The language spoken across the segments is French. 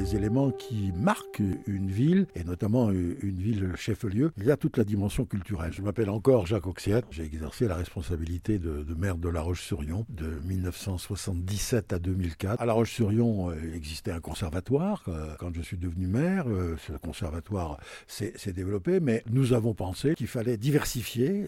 les éléments qui marquent une ville, et notamment une ville chef-lieu, il y a toute la dimension culturelle. Je m'appelle encore Jacques Oxiette, j'ai exercé la responsabilité de, maire de La Roche-sur-Yon de 1977 à 2004. À La Roche-sur-Yon euh, existait un conservatoire. Euh, quand je suis devenu maire, euh, ce conservatoire s'est développé, mais nous avons pensé qu'il fallait diversifier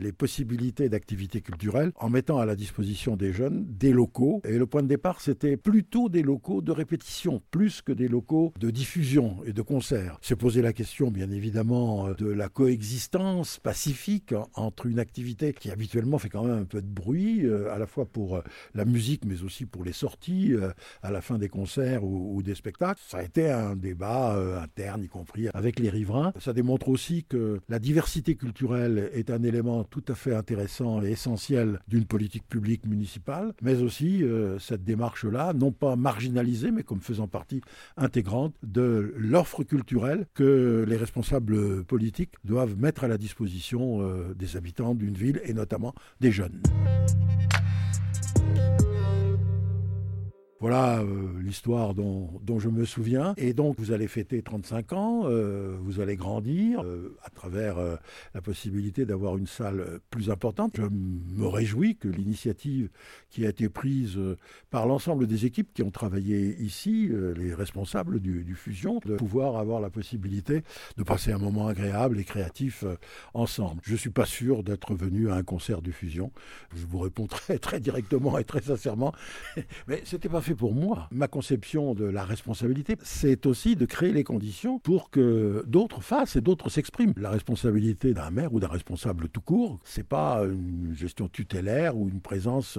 les possibilités d'activité culturelle en mettant à la disposition des jeunes des locaux. Et le point de départ, c'était plutôt des locaux de répétition, plus que des locaux de diffusion et de concert. Se poser la question, bien évidemment, euh, de la coexistence pacifique entre une activité qui habituellement fait quand même un peu de bruit, euh, à la fois pour euh, la musique, mais aussi pour les sorties à la fin des concerts ou, des spectacles. Ça a été un débat interne, y compris avec les riverains. Ça démontre aussi que la diversité culturelle est un élément tout à fait intéressant et essentiel d'une politique publique municipale, mais aussi cette démarche-là, non pas marginalisée, mais comme faisant partie intégrante de l'offre culturelle que les responsables politiques doivent mettre à la disposition euh, des habitants d'une ville et notamment des jeunes. Voilà euh, l'histoire dont, je me souviens. Et donc, vous allez fêter 35 ans, euh, vous allez grandir euh, à travers la possibilité d'avoir une salle plus importante. Je me réjouis que l'initiative qui a été prise par l'ensemble des équipes qui ont travaillé ici, les responsables du, Fusion, de pouvoir avoir la possibilité de passer un moment agréable et créatif ensemble. Je ne suis pas sûr d'être venu à un concert du Fusion. Je vous réponds très, très directement et très sincèrement. Mais c'était pas fait pour moi. Ma conception de la responsabilité, c'est aussi de créer les conditions pour que d'autres fassent et d'autres s'expriment. La responsabilité d'un maire ou d'un responsable tout court, c'est pas une gestion tutélaire ou une présence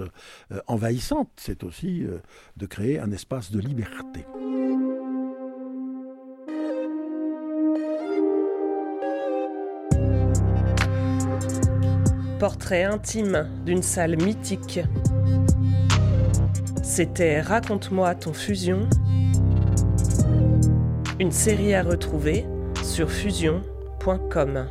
euh, envahissante, c'est aussi euh, de créer un espace de liberté. Portrait intime d'une salle mythique. C'était Raconte-moi ton fusion, une série à retrouver sur fusion.com.